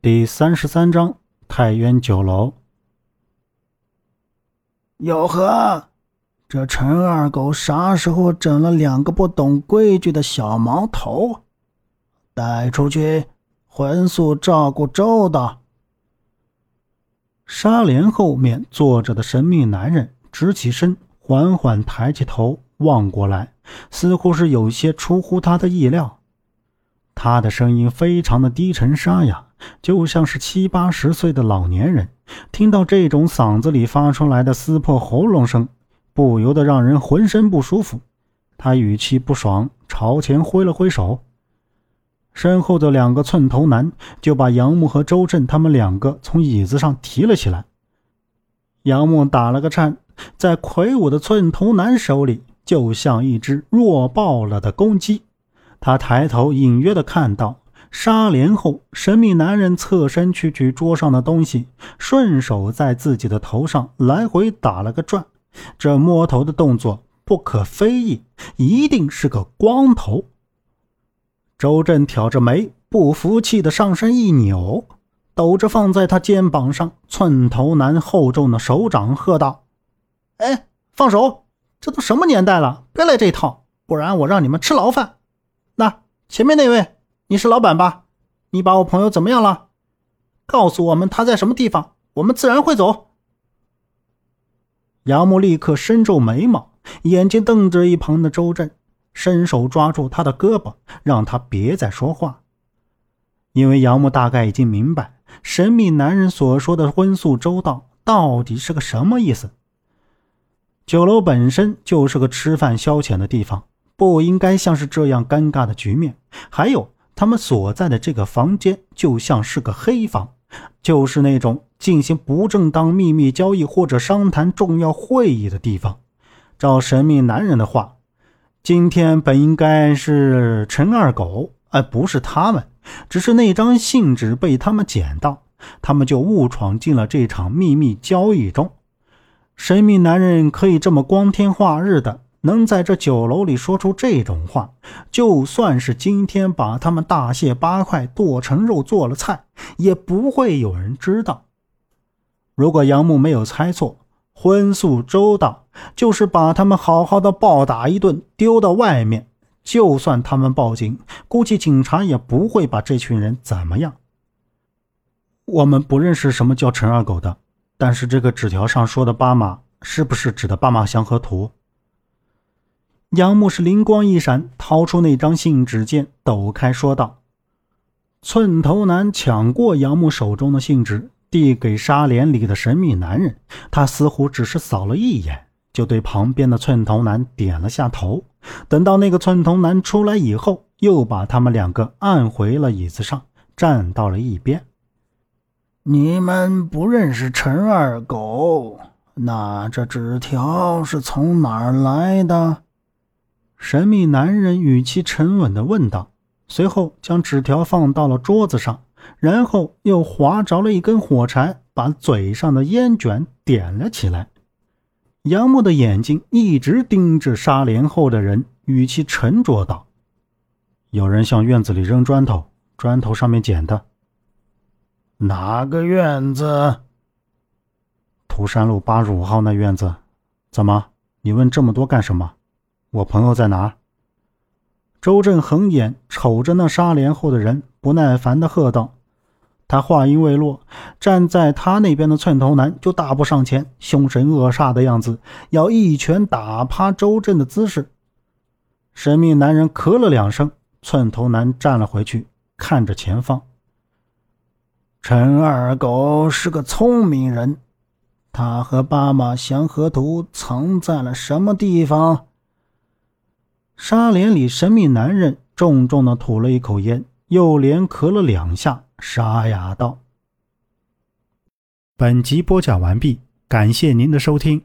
第三十三章太渊酒楼。哟呵，这陈二狗啥时候整了两个不懂规矩的小毛头？带出去，荤素照顾周到。纱帘后面坐着的神秘男人直起身，缓缓抬起头望过来，似乎是有些出乎他的意料。他的声音非常的低沉沙哑，就像是七八十岁的老年人。听到这种嗓子里发出来的撕破喉咙声，不由得让人浑身不舒服。他语气不爽，朝前挥了挥手，身后的两个寸头男就把杨木和周震他们两个从椅子上提了起来。杨木打了个颤，在魁梧的寸头男手里，就像一只弱爆了的公鸡。他抬头，隐约的看到纱帘后神秘男人侧身去取桌上的东西，顺手在自己的头上来回打了个转。这摸头的动作不可非议，一定是个光头。周震挑着眉，不服气的上身一扭，抖着放在他肩膀上寸头男厚重的手掌，喝道：“哎，放手！这都什么年代了，别来这套，不然我让你们吃牢饭！”前面那位，你是老板吧？你把我朋友怎么样了？告诉我们他在什么地方，我们自然会走。杨木立刻深皱眉毛，眼睛瞪着一旁的周震，伸手抓住他的胳膊，让他别再说话。因为杨木大概已经明白，神秘男人所说的荤素周到到底是个什么意思。酒楼本身就是个吃饭消遣的地方。不应该像是这样尴尬的局面。还有，他们所在的这个房间就像是个黑房，就是那种进行不正当秘密交易或者商谈重要会议的地方。照神秘男人的话，今天本应该是陈二狗，而不是他们。只是那张信纸被他们捡到，他们就误闯进了这场秘密交易中。神秘男人可以这么光天化日的。能在这酒楼里说出这种话，就算是今天把他们大卸八块剁成肉做了菜，也不会有人知道。如果杨木没有猜错，荤素周到就是把他们好好的暴打一顿，丢到外面。就算他们报警，估计警察也不会把这群人怎么样。我们不认识什么叫陈二狗的，但是这个纸条上说的八马，是不是指的八马祥和图？杨木是灵光一闪，掏出那张信纸件，抖开说道：“寸头男抢过杨木手中的信纸，递给纱帘里的神秘男人。他似乎只是扫了一眼，就对旁边的寸头男点了下头。等到那个寸头男出来以后，又把他们两个按回了椅子上，站到了一边。你们不认识陈二狗，那这纸条是从哪儿来的？”神秘男人语气沉稳地问道，随后将纸条放到了桌子上，然后又划着了一根火柴，把嘴上的烟卷点了起来。杨木的眼睛一直盯着纱帘后的人，语气沉着道：“有人向院子里扔砖头，砖头上面捡的。哪个院子？涂山路八十五号那院子。怎么？你问这么多干什么？”我朋友在哪？周震横眼瞅着那纱帘后的人，不耐烦的喝道。他话音未落，站在他那边的寸头男就大步上前，凶神恶煞的样子，要一拳打趴周震的姿势。神秘男人咳了两声，寸头男站了回去，看着前方。陈二狗是个聪明人，他和八马祥和图藏在了什么地方？纱帘里，神秘男人重重的吐了一口烟，又连咳了两下，沙哑道：“本集播讲完毕，感谢您的收听。”